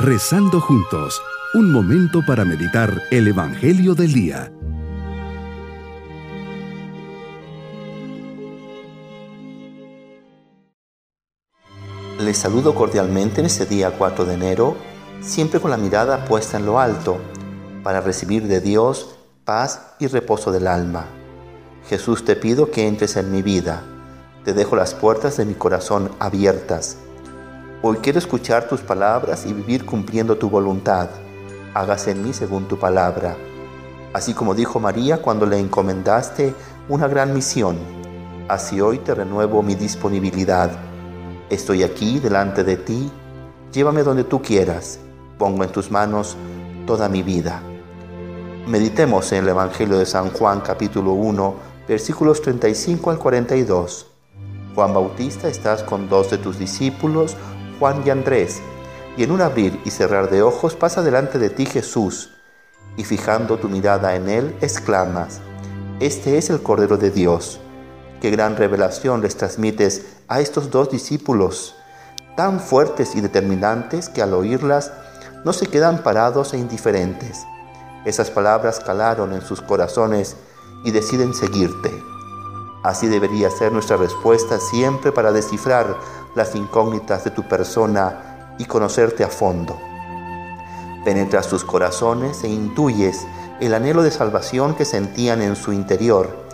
Rezando juntos, un momento para meditar el Evangelio del Día. Les saludo cordialmente en este día 4 de enero, siempre con la mirada puesta en lo alto, para recibir de Dios paz y reposo del alma. Jesús te pido que entres en mi vida. Te dejo las puertas de mi corazón abiertas. Hoy quiero escuchar tus palabras y vivir cumpliendo tu voluntad. Hágase en mí según tu palabra. Así como dijo María cuando le encomendaste una gran misión, así hoy te renuevo mi disponibilidad Estoy aquí delante de ti, llévame donde tú quieras, pongo en tus manos toda mi vida. Meditemos en el Evangelio de San Juan capítulo 1, versículos 35 al 42. Juan Bautista estás con dos de tus discípulos, Juan y Andrés, y en un abrir y cerrar de ojos pasa delante de ti Jesús, y fijando tu mirada en él, exclamas, Este es el Cordero de Dios Qué gran revelación les transmites a estos dos discípulos, tan fuertes y determinantes que al oírlas no se quedan parados e indiferentes. Esas palabras calaron en sus corazones y deciden seguirte. Así debería ser nuestra respuesta siempre para descifrar las incógnitas de tu persona y conocerte a fondo. Penetras sus corazones e intuyes el anhelo de salvación que sentían en su interior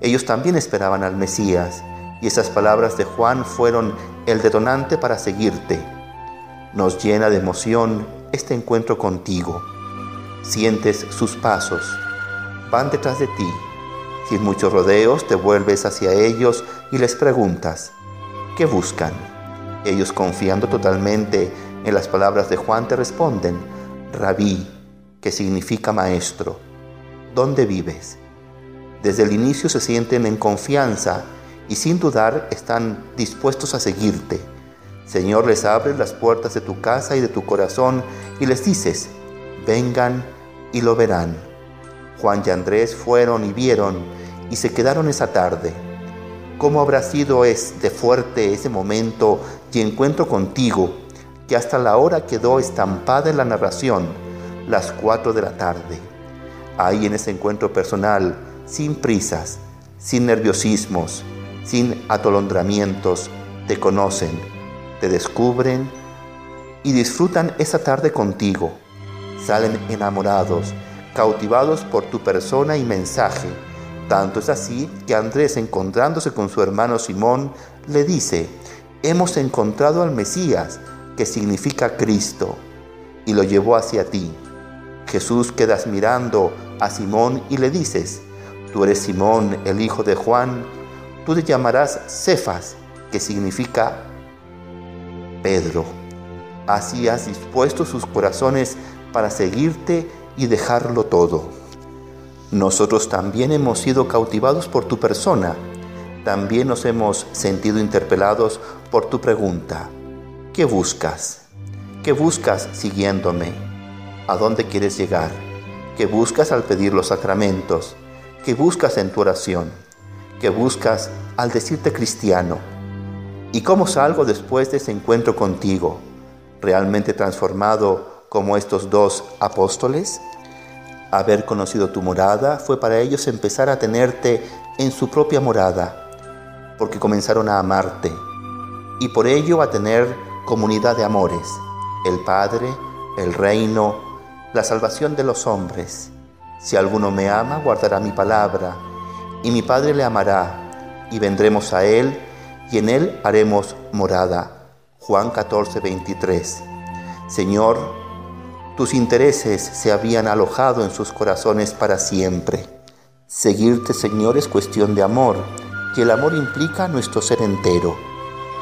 ellos también esperaban al Mesías y esas palabras de Juan fueron el detonante para seguirte. Nos llena de emoción este encuentro contigo. Sientes sus pasos, van detrás de ti. Sin muchos rodeos te vuelves hacia ellos y les preguntas, ¿qué buscan? Ellos confiando totalmente en las palabras de Juan te responden, Rabí, que significa maestro, ¿dónde vives? Desde el inicio se sienten en confianza y sin dudar están dispuestos a seguirte. Señor, les abre las puertas de tu casa y de tu corazón y les dices, vengan y lo verán. Juan y Andrés fueron y vieron y se quedaron esa tarde. ¿Cómo habrá sido este fuerte ese momento y encuentro contigo que hasta la hora quedó estampada en la narración, las cuatro de la tarde? Ahí en ese encuentro personal, sin prisas, sin nerviosismos, sin atolondramientos, te conocen, te descubren y disfrutan esa tarde contigo. Salen enamorados, cautivados por tu persona y mensaje. Tanto es así que Andrés, encontrándose con su hermano Simón, le dice, hemos encontrado al Mesías, que significa Cristo, y lo llevó hacia ti. Jesús quedas mirando a Simón y le dices, Tú eres Simón, el hijo de Juan, tú te llamarás Cefas, que significa Pedro. Así has dispuesto sus corazones para seguirte y dejarlo todo. Nosotros también hemos sido cautivados por tu persona. También nos hemos sentido interpelados por tu pregunta. ¿Qué buscas? ¿Qué buscas siguiéndome? ¿A dónde quieres llegar? ¿Qué buscas al pedir los sacramentos? que buscas en tu oración, que buscas al decirte cristiano. ¿Y cómo salgo después de ese encuentro contigo, realmente transformado como estos dos apóstoles? Haber conocido tu morada fue para ellos empezar a tenerte en su propia morada, porque comenzaron a amarte y por ello a tener comunidad de amores, el Padre, el reino, la salvación de los hombres si alguno me ama, guardará mi palabra, y mi Padre le amará, y vendremos a él, y en él haremos morada. Juan 14, 23. Señor, tus intereses se habían alojado en sus corazones para siempre. Seguirte, Señor, es cuestión de amor, y el amor implica nuestro ser entero.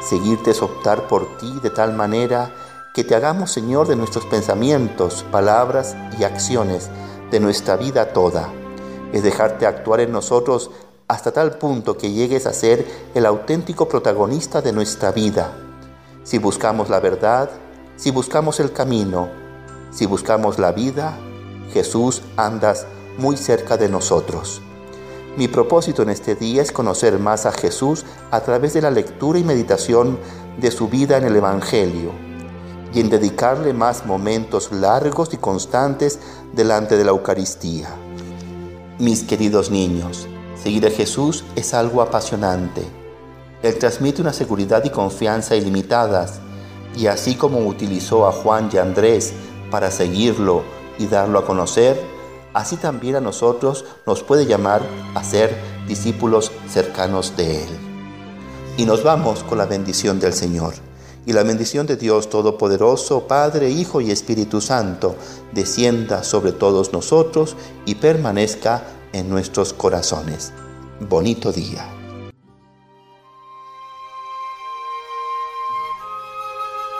Seguirte es optar por ti de tal manera que te hagamos, Señor, de nuestros pensamientos, palabras y acciones, de nuestra vida toda. Es dejarte actuar en nosotros hasta tal punto que llegues a ser el auténtico protagonista de nuestra vida. Si buscamos la verdad, si buscamos el camino, si buscamos la vida, Jesús andas muy cerca de nosotros. Mi propósito en este día es conocer más a Jesús a través de la lectura y meditación de su vida en el Evangelio. y en dedicarle más momentos largos y constantes delante de la Eucaristía. Mis queridos niños, seguir a Jesús es algo apasionante. Él transmite una seguridad y confianza ilimitadas, y así como utilizó a Juan y Andrés para seguirlo y darlo a conocer, así también a nosotros nos puede llamar a ser discípulos cercanos de Él. Y nos vamos con la bendición del Señor. Y la bendición de Dios Todopoderoso, Padre, Hijo y Espíritu Santo, descienda sobre todos nosotros y permanezca en nuestros corazones. Bonito día.